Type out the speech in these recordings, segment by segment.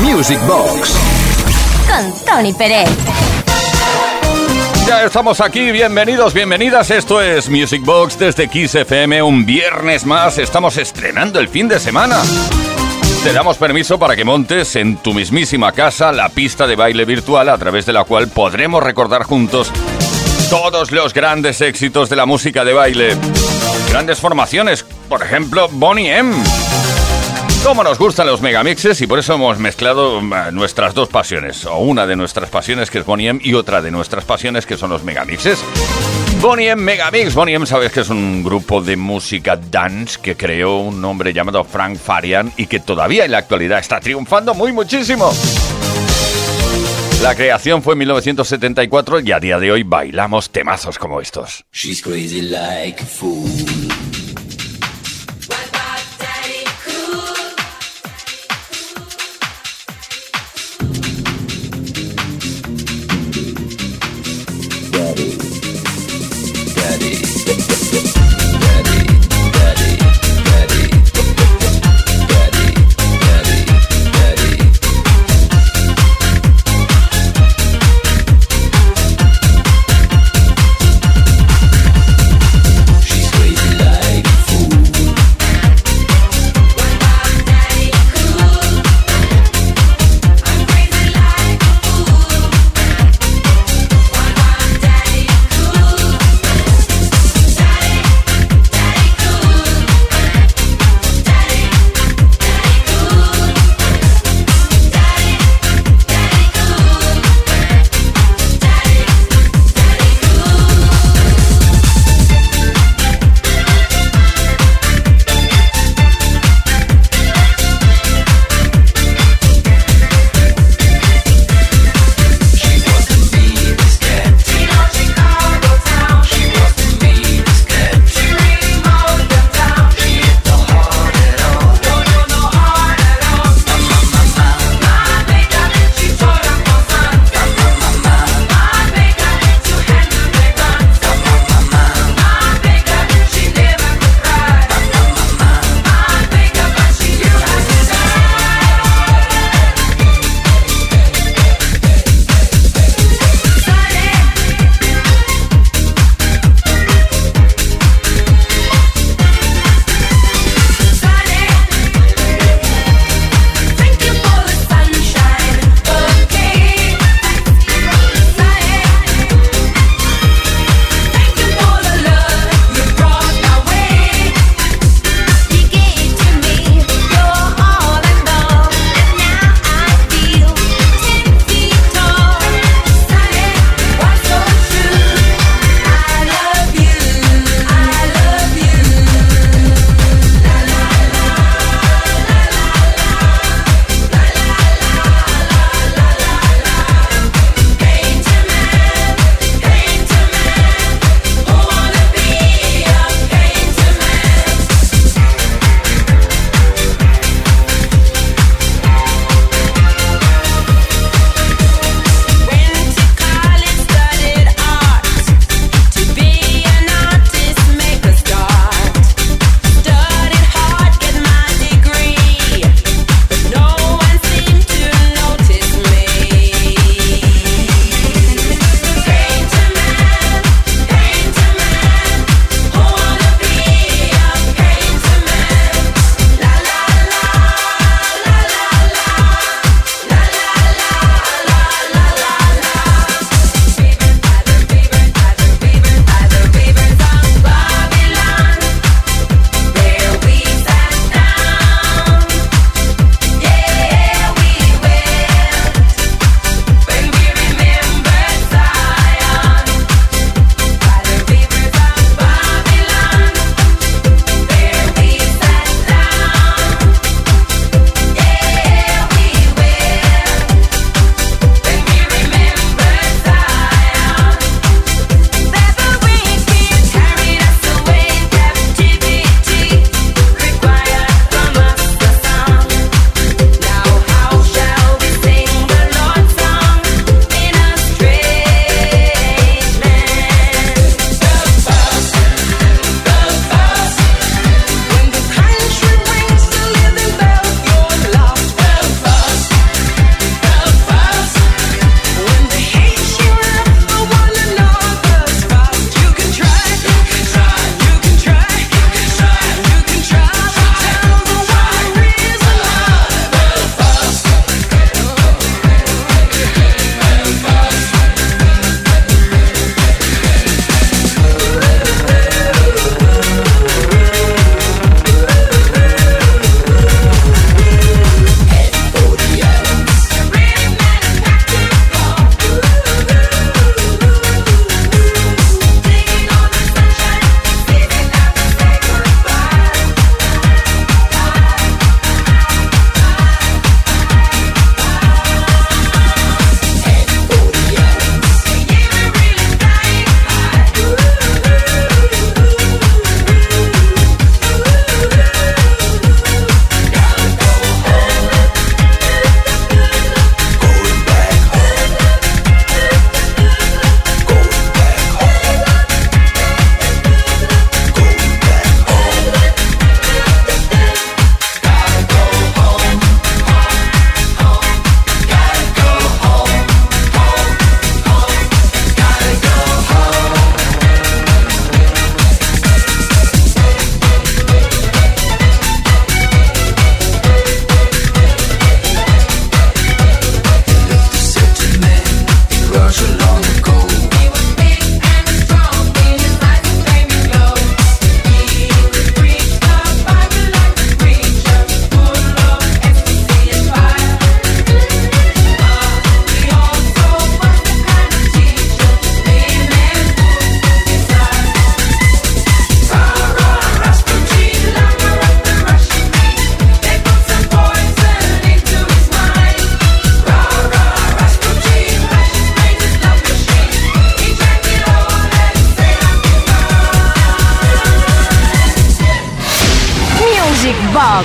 Music Box. Con Tony Pérez. Ya estamos aquí, bienvenidos, bienvenidas. Esto es Music Box desde Kiss FM. Un viernes más, estamos estrenando el fin de semana. Te damos permiso para que montes en tu mismísima casa la pista de baile virtual a través de la cual podremos recordar juntos todos los grandes éxitos de la música de baile. Grandes formaciones, por ejemplo, Bonnie M. Cómo nos gustan los megamixes y por eso hemos mezclado eh, nuestras dos pasiones, o una de nuestras pasiones que es Bonnie M y otra de nuestras pasiones que son los megamixes. Bonnie M Megamix. Bonnie M, sabes que es un grupo de música dance que creó un hombre llamado Frank Farian y que todavía en la actualidad está triunfando muy muchísimo. La creación fue en 1974 y a día de hoy bailamos temazos como estos. She's crazy like a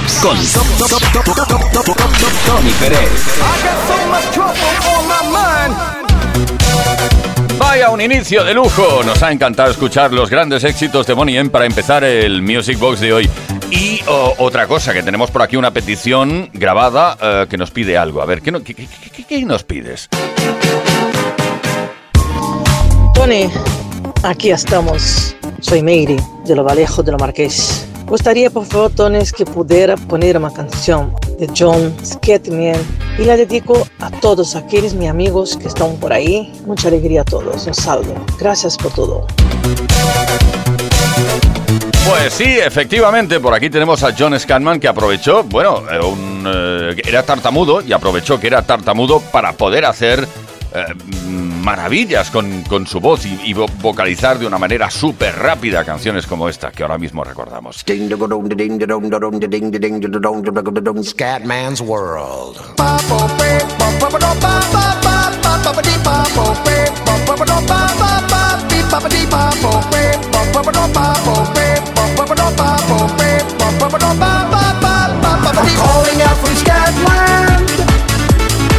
Box. con Tony Pérez. Vaya un inicio de lujo. Nos ha encantado escuchar los grandes éxitos de Bonnie M para empezar el Music Box de hoy. Y oh, otra cosa, que tenemos por aquí una petición grabada eh, que nos pide algo. A ver, ¿qué, no- qué- qué- qué- qué nos pides? Tony, aquí estamos. Soy Meiri, de Lo Vallejo de lo Marqués. Gustaría, por favor, Tony, que pudiera poner una canción de John Scatman y la dedico a todos aquellos mis amigos que están por ahí. Mucha alegría a todos. Un saludo. Gracias por todo. Pues sí, efectivamente, por aquí tenemos a John Scatman que aprovechó, bueno, eh, un, eh, era tartamudo y aprovechó que era tartamudo para poder hacer eh, maravillas con, con su voz y, y vo- vocalizar de una manera súper rápida canciones como esta que ahora mismo recordamos. Scatman's World. I'm calling out from Scatland.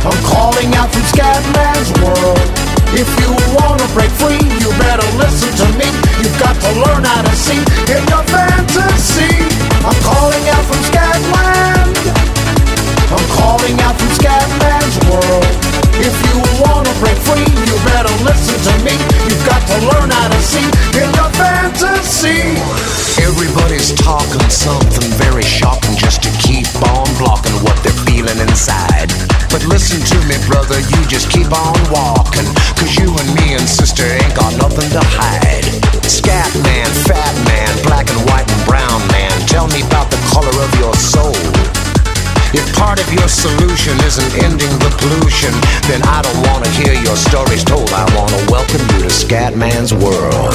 I'm calling out from Scatman's world. If you wanna break free, you better listen to me. You've got to learn how to see in your fantasy. I'm calling out from Scatland. I'm calling brother, you just keep on walking. Cause you and me and sister ain't got nothing to hide. Scat man, fat man, black and white and brown man, tell me about the color of your soul. If part of your solution isn't ending the pollution, then I don't want to hear your stories told. I want to welcome you to Scatman's world.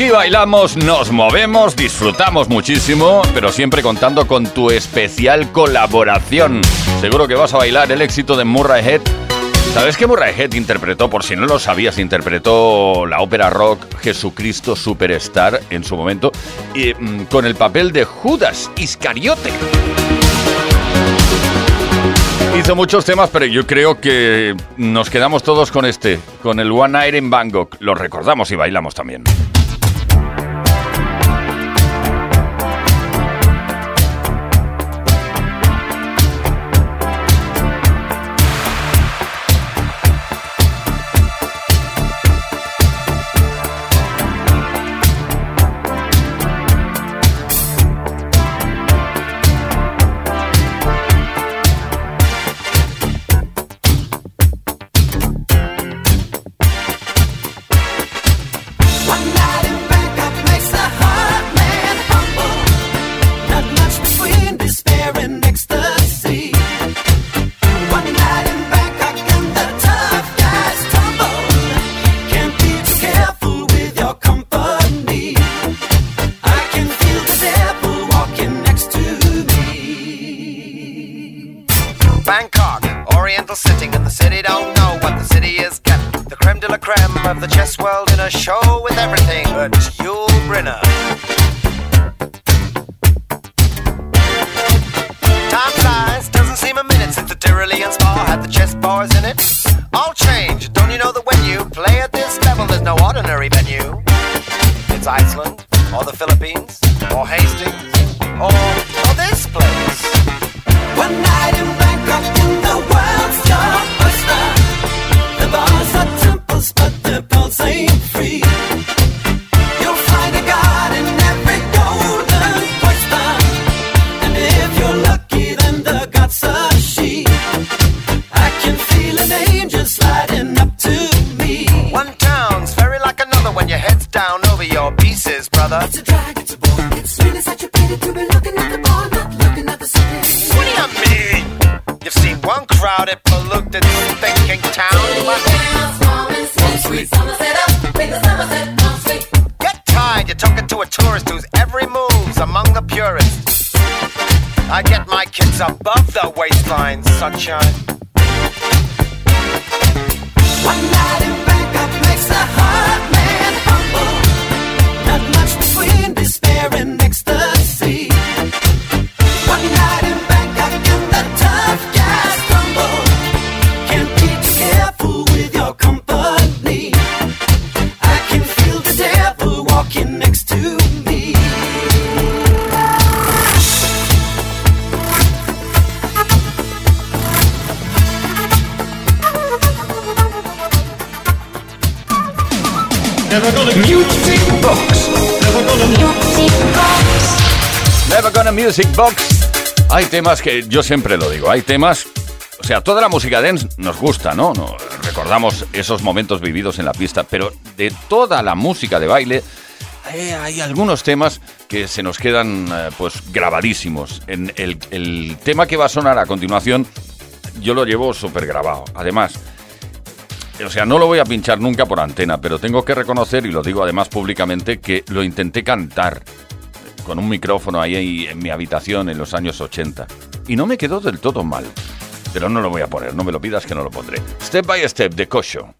Aquí bailamos, nos movemos, disfrutamos muchísimo, pero siempre contando con tu especial colaboración. Seguro que vas a bailar el éxito de Murray Head. ¿Sabes que Murray Head interpretó, por si no lo sabías, interpretó la ópera rock Jesucristo Superstar en su momento y, mm, con el papel de Judas Iscariote? Hizo muchos temas, pero yo creo que nos quedamos todos con este, con el One Night in Bangkok. Lo recordamos y bailamos también. Pieces, brother. It's a drag, it's a bore. It's really such a pity to be looking at the bar, not looking at the city. What do you mean? You've seen one crowded, polluted, thinking town. Get tired, you're talking to a tourist whose every move's among the purists. I get my kids above the waistline, sunshine. One night in Bangkok makes the heart man Never Gonna Music Box. Hay temas que yo siempre lo digo, hay temas, o sea, toda la música dance nos gusta, ¿no? No, recordamos esos momentos vividos en la pista, pero de toda la música de baile eh, hay algunos temas que se nos quedan eh, pues grabadísimos. En el, el tema que va a sonar a continuación yo lo llevo súper grabado. Además, o sea, no lo voy a pinchar nunca por antena, pero tengo que reconocer, y lo digo además públicamente, que lo intenté cantar con un micrófono ahí en mi habitación en los años 80. Y no me quedó del todo mal. Pero no lo voy a poner, no me lo pidas que no lo pondré. Step by Step de Kosho.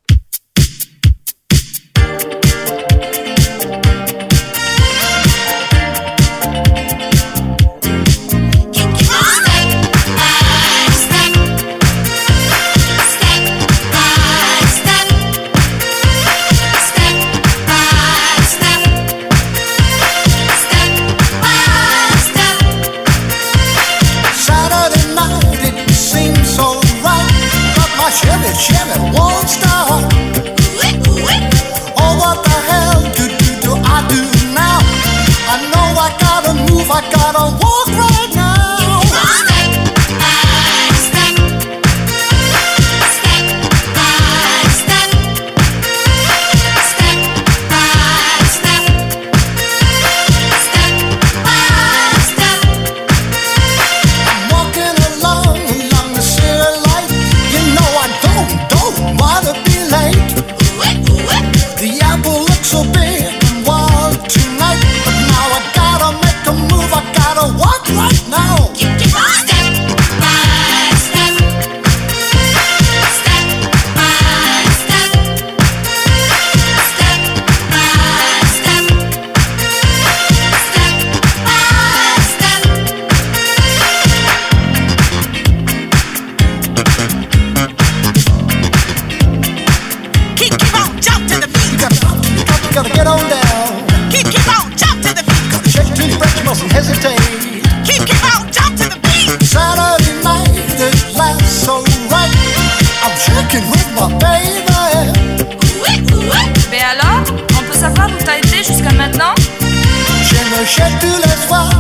shit to let's walk.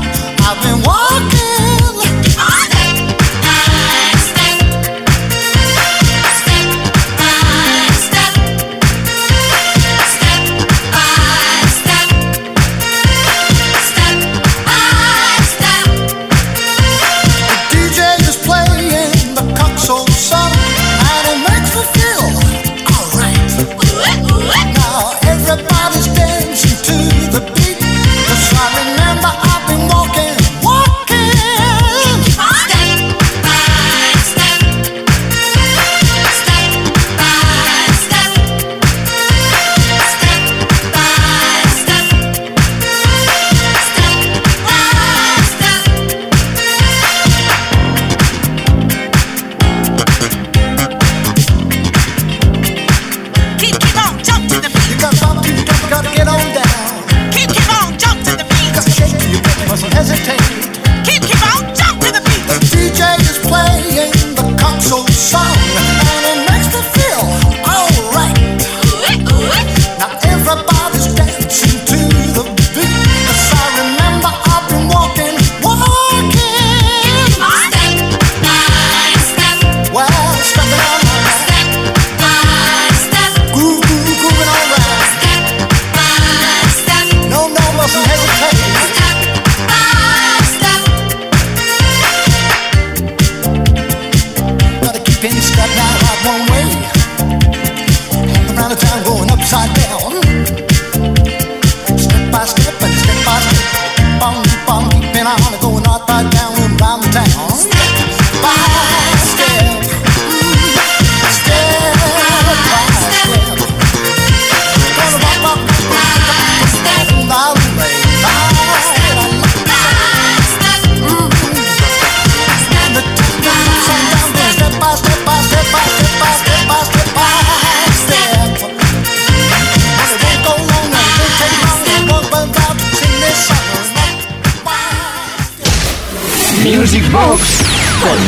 I've been.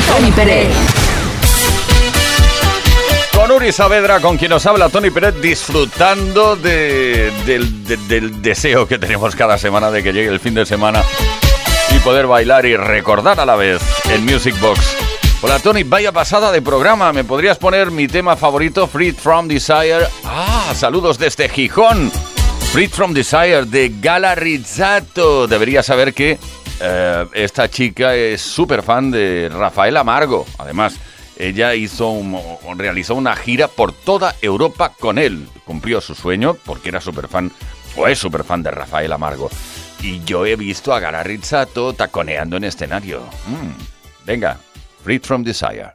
Tony Pérez. Con Uri Saavedra, con quien nos habla Tony Pérez, disfrutando de- del, de- del deseo que tenemos cada semana de que llegue el fin de semana y poder bailar y recordar a la vez en Music Box. Hola Tony, vaya pasada de programa. ¿Me podrías poner mi tema favorito, Freed from Desire? Ah, saludos desde Gijón. Freed from Desire de Gala Rizzato. Debería saber que eh, esta chica es súper fan de Rafael Amargo. Además, ella hizo realizó una gira por toda Europa con él. Cumplió su sueño porque era súper fan, o es súper fan de Rafael Amargo. Y yo he visto a Gala Rizzato taconeando en escenario. Mm, Venga, Freed from Desire.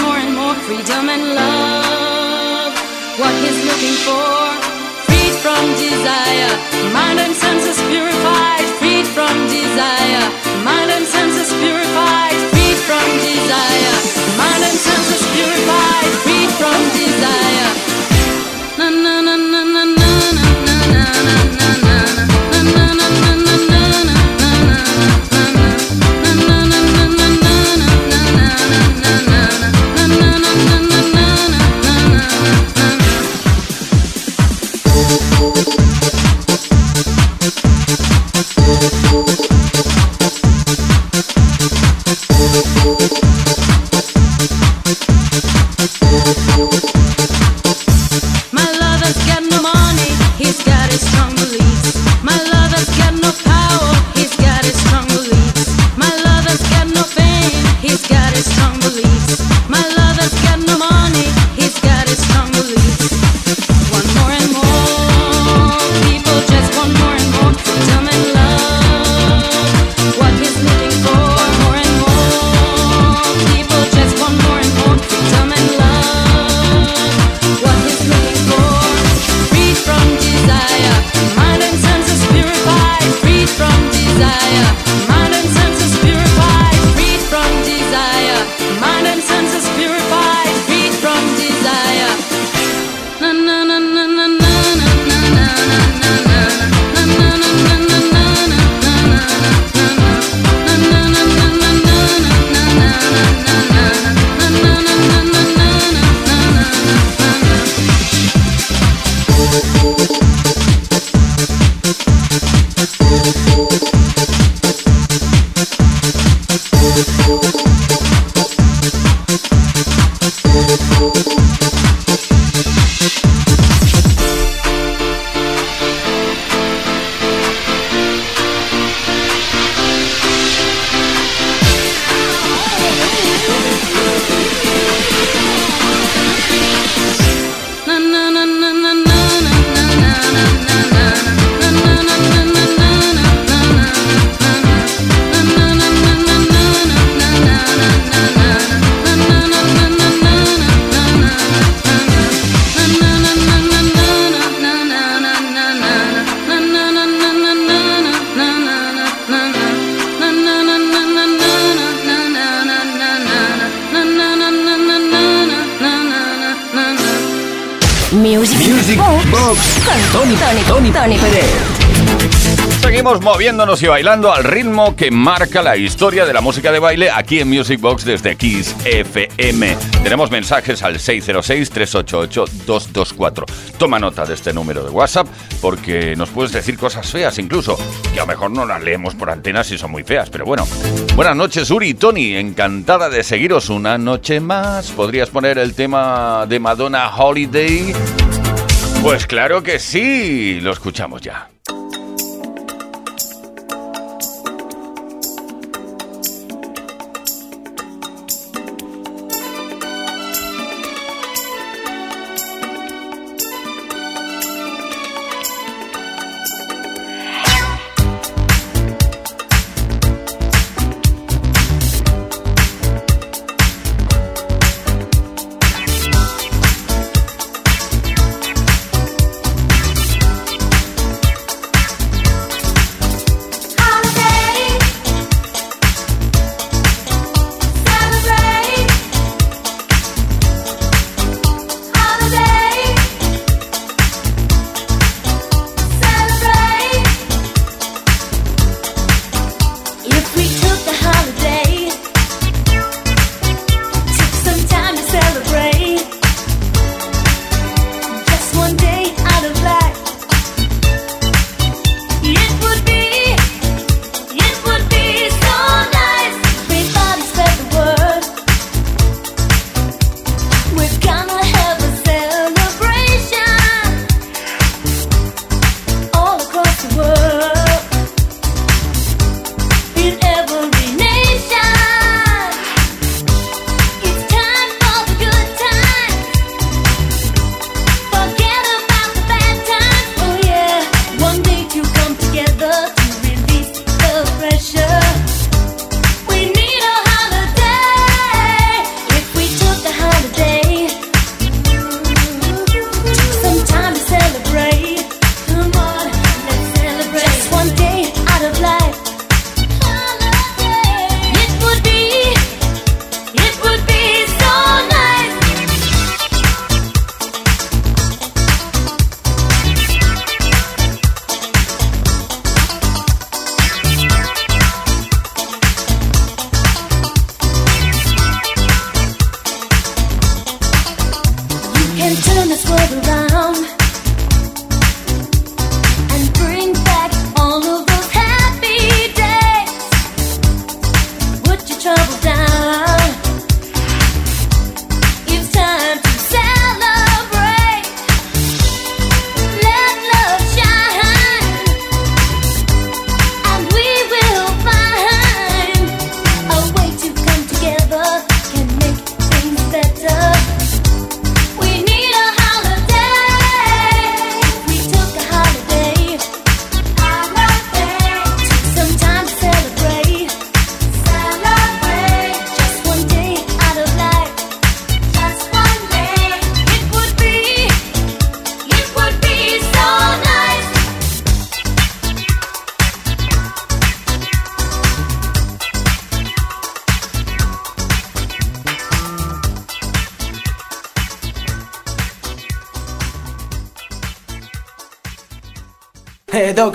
more freedom and love. What he's looking for, freed from desire, mind and senses purified, freed from desire, mind and senses purified, freed from desire, mind and senses purified, freed from desire. Na na na na na y bailando al ritmo que marca la historia de la música de baile aquí en Music Box desde Kiss FM. Tenemos mensajes al 606-388-224. Toma nota de este número de WhatsApp porque nos puedes decir cosas feas incluso, que a lo mejor no las leemos por antena si son muy feas, pero bueno. Buenas noches, Uri y Tony. Encantada de seguiros una noche más. ¿Podrías poner el tema de Madonna Holiday? Pues claro que sí, lo escuchamos ya.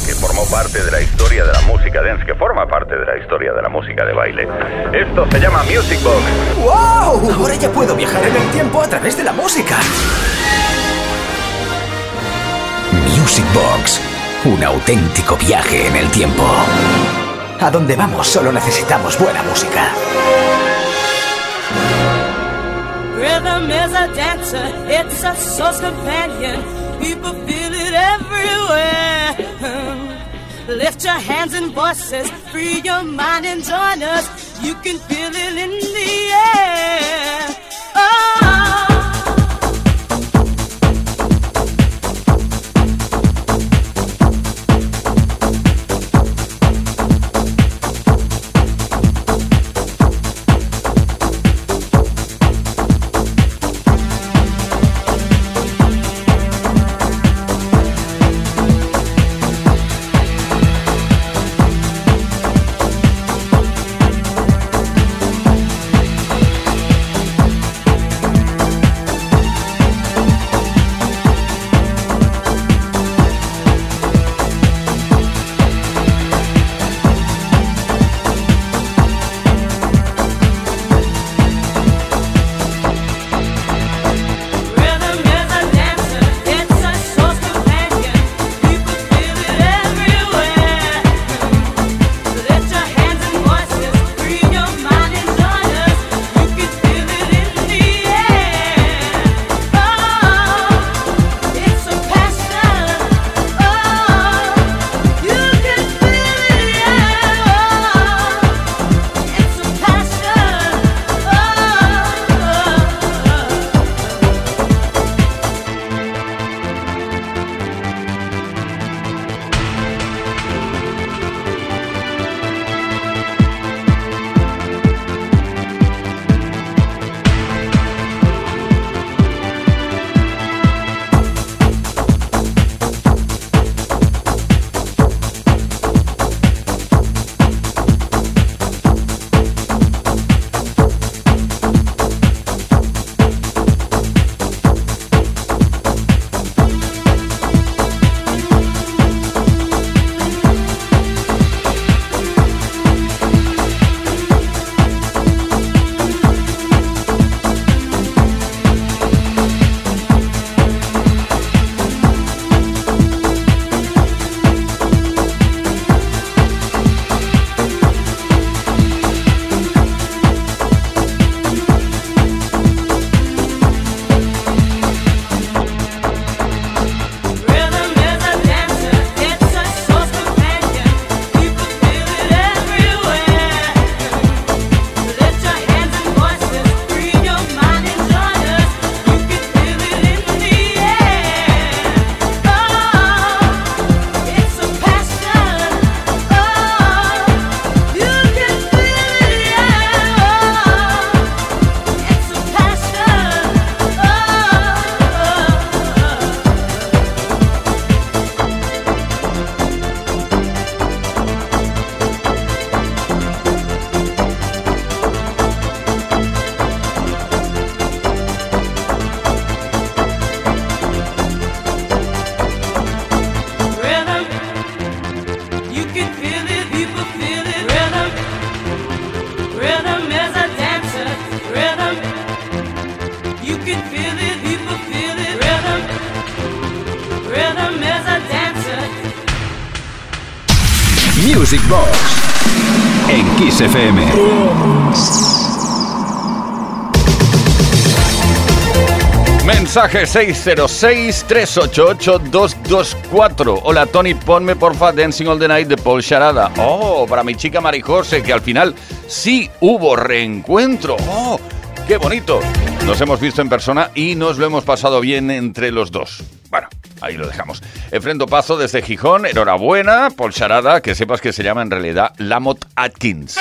Que formó parte de la historia de la música dance, que forma parte de la historia de la música de baile. Esto se llama Music Box. ¡Wow! Ahora ya puedo viajar en el tiempo a través de la música. Music Box. Un auténtico viaje en el tiempo. A donde vamos solo necesitamos buena música. Rhythm is a dancer, it's a source companion. People feel it everywhere. Lift your hands and voices, free your mind and join us. You can feel it in the air. Oh. mensaje 606-388-224. Hola Tony, ponme porfa Dancing All the Night de Paul Charada. Oh, para mi chica Marijose, que al final sí hubo reencuentro. Oh, qué bonito. Nos hemos visto en persona y nos lo hemos pasado bien entre los dos. Bueno, ahí lo dejamos. Efrendo Pazo desde Gijón, enhorabuena, Paul Charada, que sepas que se llama en realidad Lamot Atkins.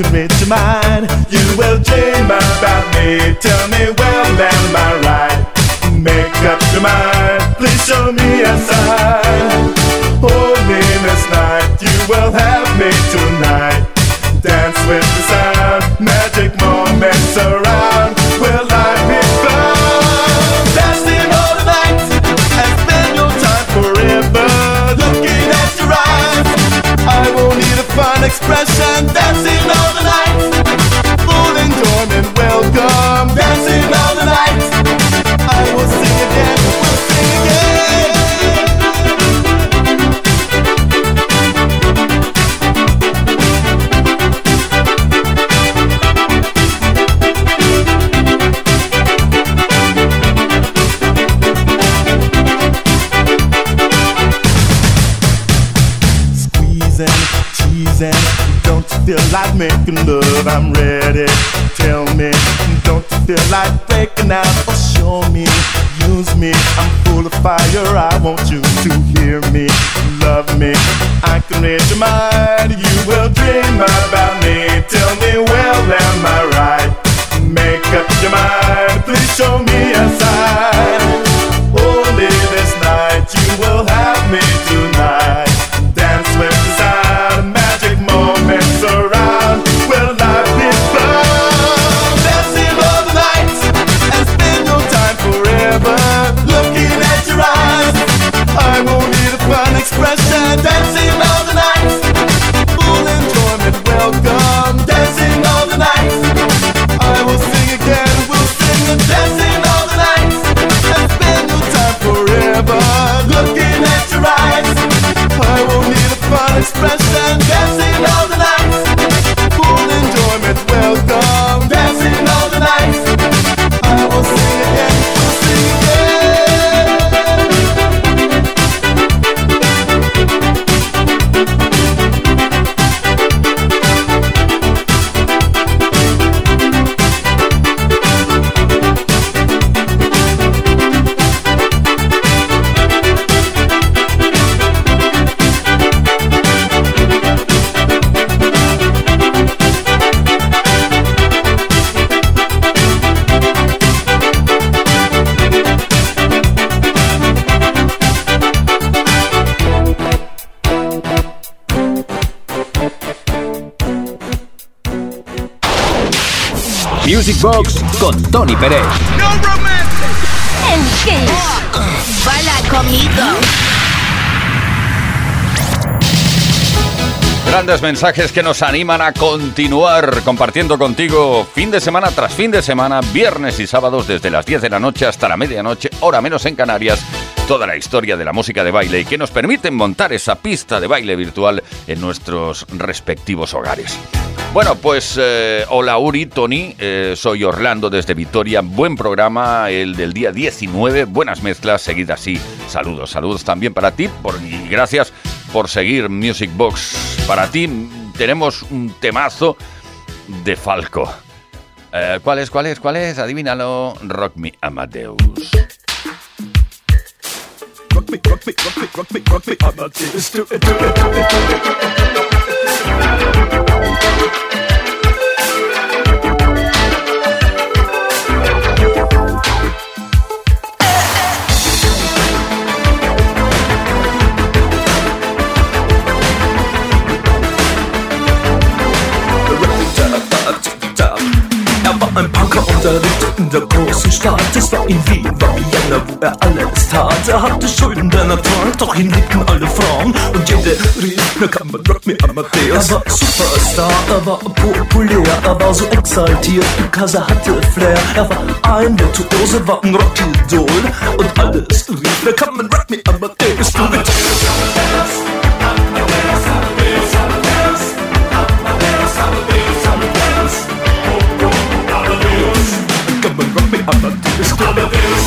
ettirmeye can love. Box con Tony Pérez. En Kiss. Baila conmigo. Grandes mensajes que nos animan a continuar compartiendo contigo fin de semana tras fin de semana, viernes y sábados desde las 10 de la noche hasta la medianoche, hora menos en Canarias, toda la historia de la música de baile y que nos permiten montar esa pista de baile virtual en nuestros respectivos hogares. Bueno, pues eh, hola Uri, Tony, eh, soy Orlando desde Vitoria, buen programa, el del día 19, buenas mezclas, seguid así, saludos, saludos también para ti por, y gracias por seguir Music Box. Para ti tenemos un temazo de Falco. Eh, ¿Cuál es, cuál es, cuál es? Adivínalo, Rock Me Amadeus. Rock me, rock me, rock me, rock me, rock me, Amadeus. Do it, do it, do it, do it. Er war ein Punker und er lebte in der großen Stadt. Es war in Wien, war Vienna, wo er alles tat. Er hatte Schulden, denn er trank, doch ihn liebten alle Frauen. Und jede rief, na kann man Rock me Amadeus. Er war Superstar, er war populär, er war so exaltiert, because er hatte Flair. Er war ein Virtuose, war ein Rockidol. Und alles rief, na kann man Rock me Amadeus. Du mit Amadeus. Amadeus.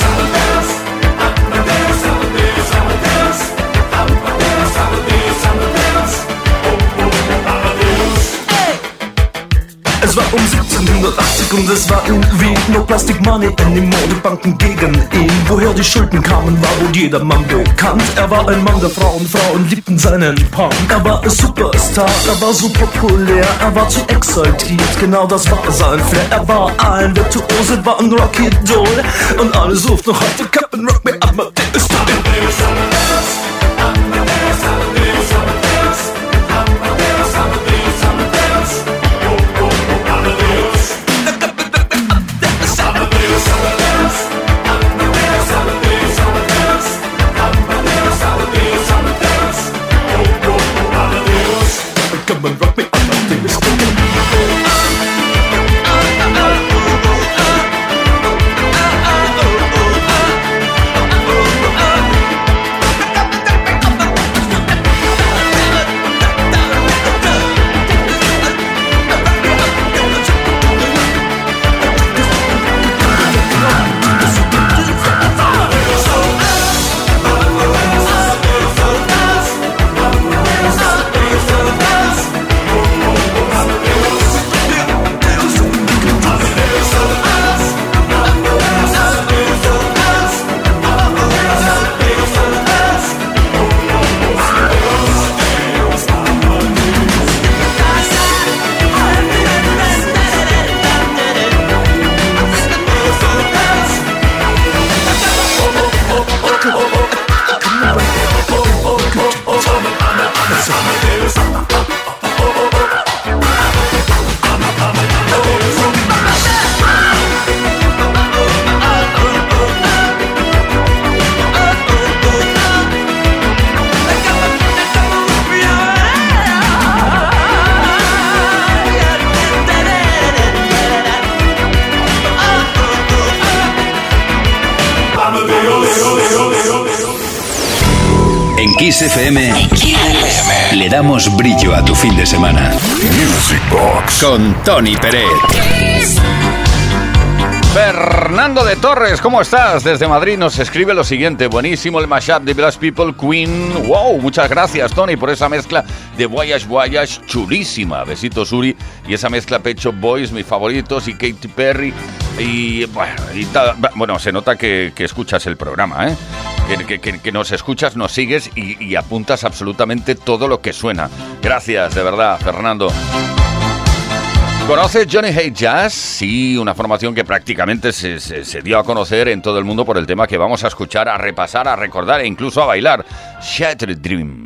Um 1780 und es war in Wien No Plastic Money in den Modebanken gegen ihn. Woher die Schulden kamen, war wohl jedermann bekannt. Er war ein Mann der Frauen, Frauen liebten seinen Punk. Er war ein Superstar, er war so populär Er war zu exaltiert, genau das war sein Flair. Er war ein Virtuose, war ein Rocky-Doll Und alle suchten noch heute Captain Rock Me Amadeus Come con Tony Pérez. Fernando de Torres, ¿cómo estás? Desde Madrid nos escribe lo siguiente. Buenísimo el mashup de Blast People Queen. Wow, muchas gracias Tony por esa mezcla de Voyage Voyage chulísima. Besitos Uri y esa mezcla Pecho Boys, mis favoritos y Katy Perry. Y bueno, bueno se nota que, escuchas el programa, ¿eh? Que, que- que- nos escuchas, nos sigues y apuntas absolutamente todo lo que suena. Gracias, de verdad, Fernando. ¿Conoces Johnny Hate Jazz? Sí, una formación que prácticamente se, se- se dio a conocer en todo el mundo por el tema que vamos a escuchar, a repasar, a recordar e incluso a bailar. Shattered Dream.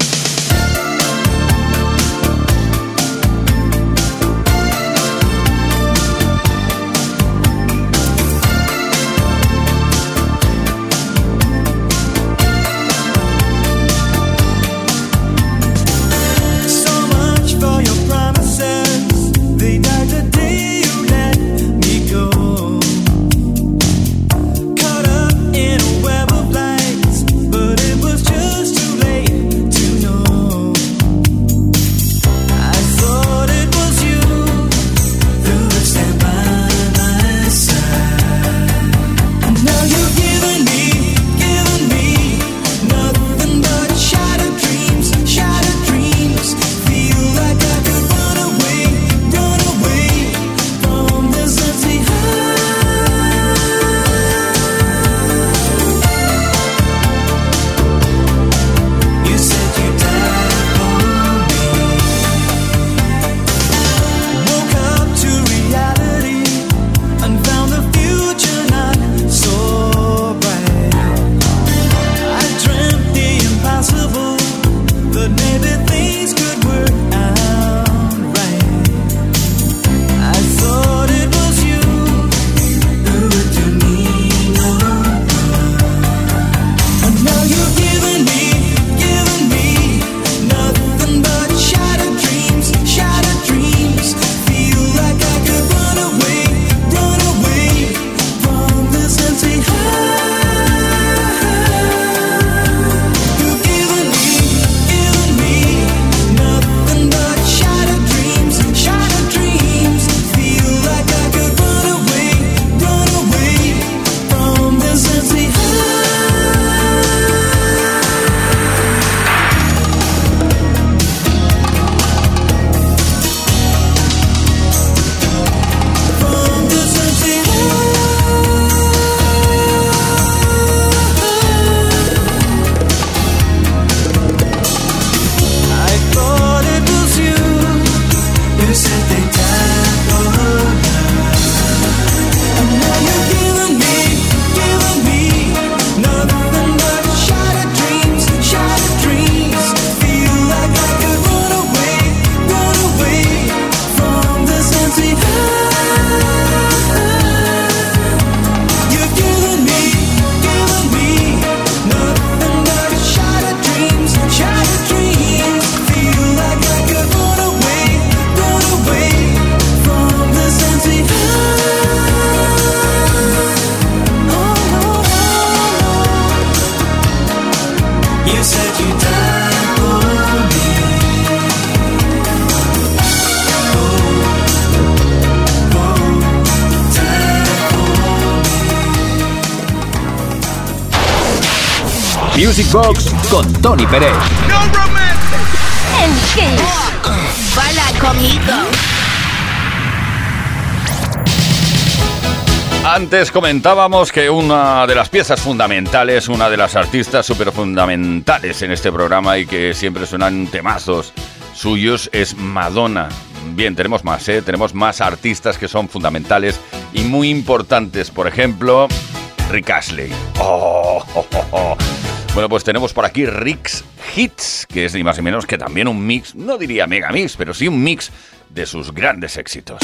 Tony Pérez. No Antes comentábamos que una de las piezas fundamentales, una de las artistas súper fundamentales en este programa y que siempre suenan temazos suyos es Madonna. Bien, tenemos más, ¿eh? tenemos más artistas que son fundamentales y muy importantes. Por ejemplo, Rick Astley. Oh, oh, oh, bueno, pues tenemos por aquí Rix Hits, que es ni más ni menos que también un mix, no diría mega mix, pero sí un mix de sus grandes éxitos.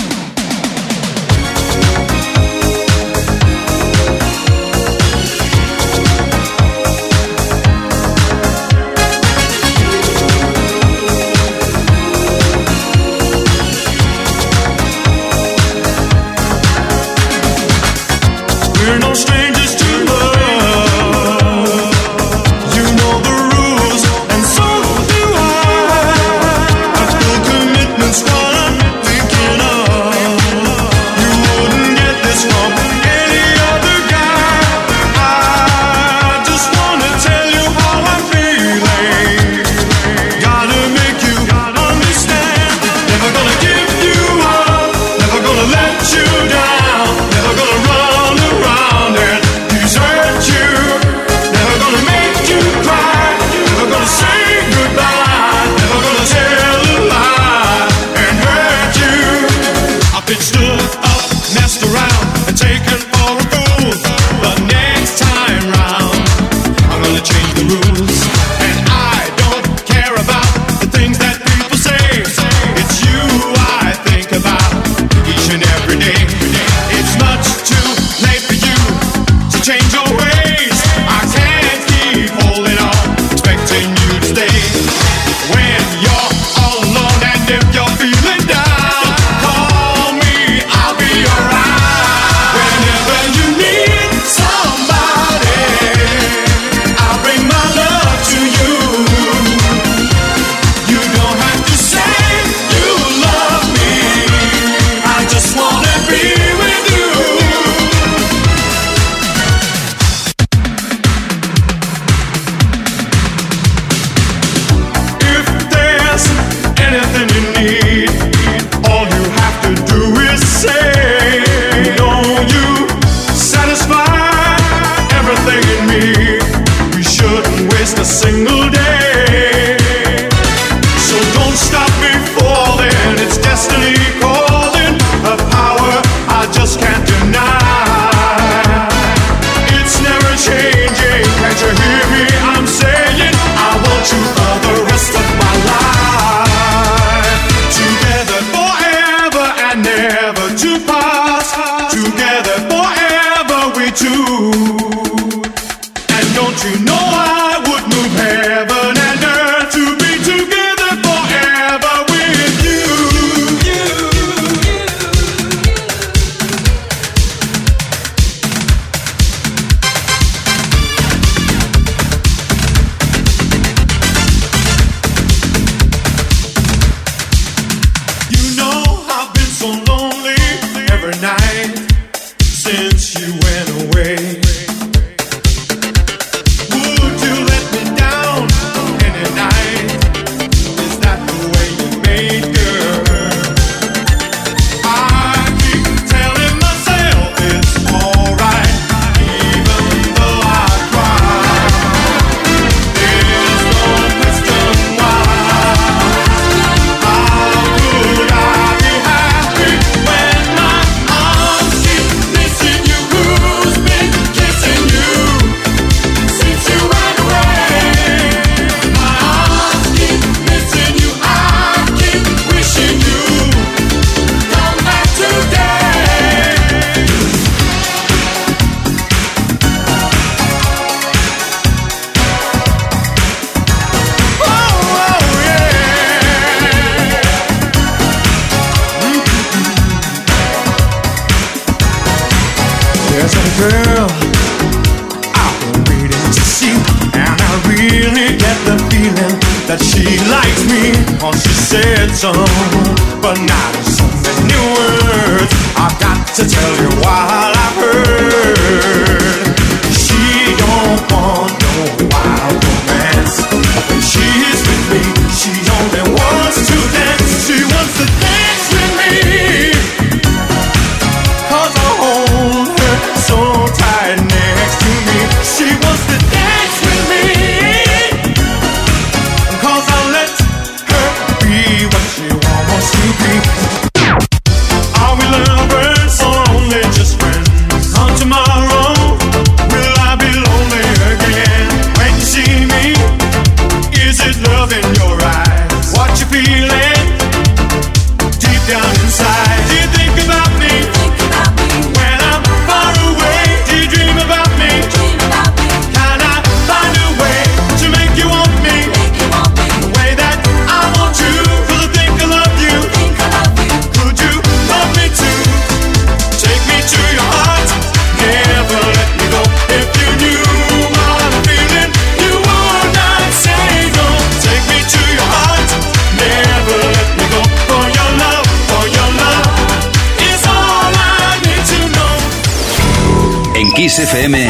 Kiss FM,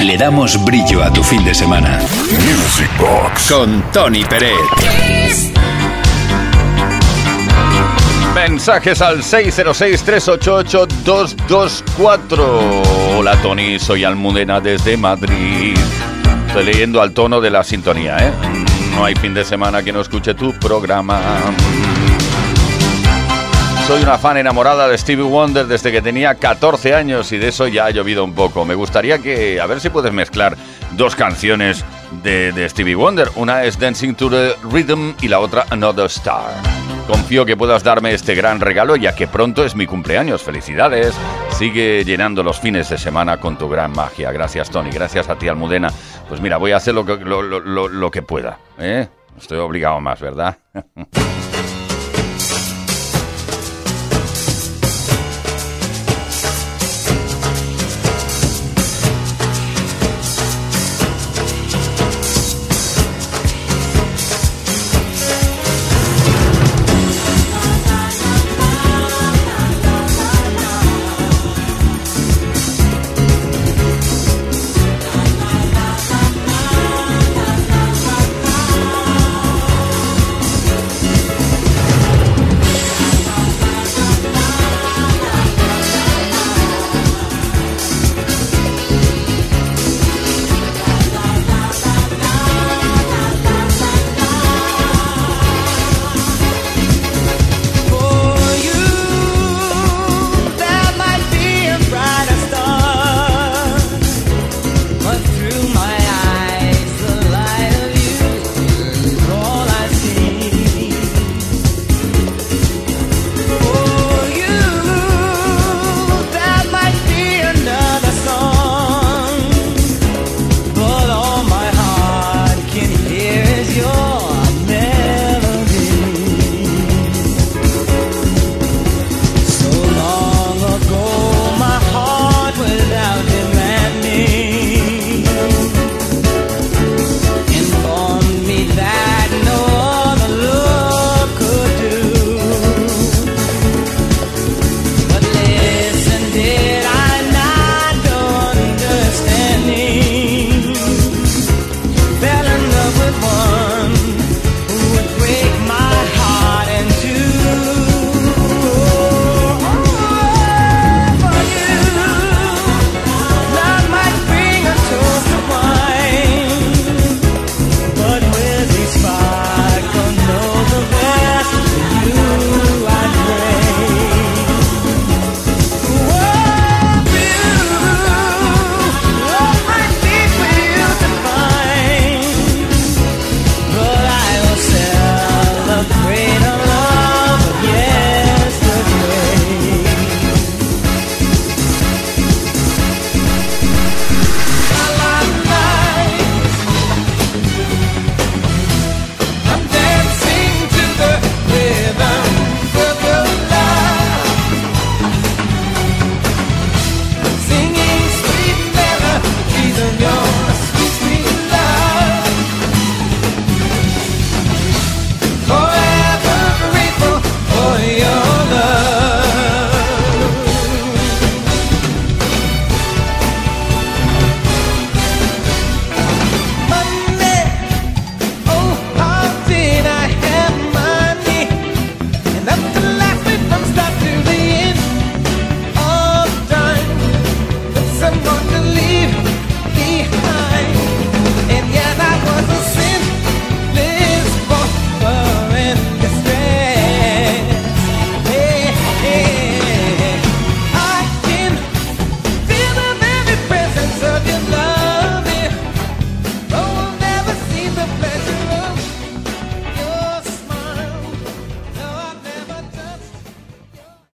le damos brillo a tu fin de semana. Music Box con Tony Peret. Mensajes al 606-388-224. Hola Tony, soy Almudena desde Madrid. Estoy leyendo al tono de la sintonía, ¿eh? No hay fin de semana que no escuche tu programa. Soy una fan enamorada de Stevie Wonder desde que tenía 14 años y de eso ya ha llovido un poco. Me gustaría que, a ver si puedes mezclar dos canciones de, Stevie Wonder. Una es Dancing to the Rhythm y la otra Another Star. Confío que puedas darme este gran regalo ya que pronto es mi cumpleaños. Felicidades. Sigue llenando los fines de semana con tu gran magia. Gracias Tony, gracias a ti Almudena. Pues mira, voy a hacer lo que, lo- lo que pueda. ¿eh? Estoy obligado más, ¿verdad?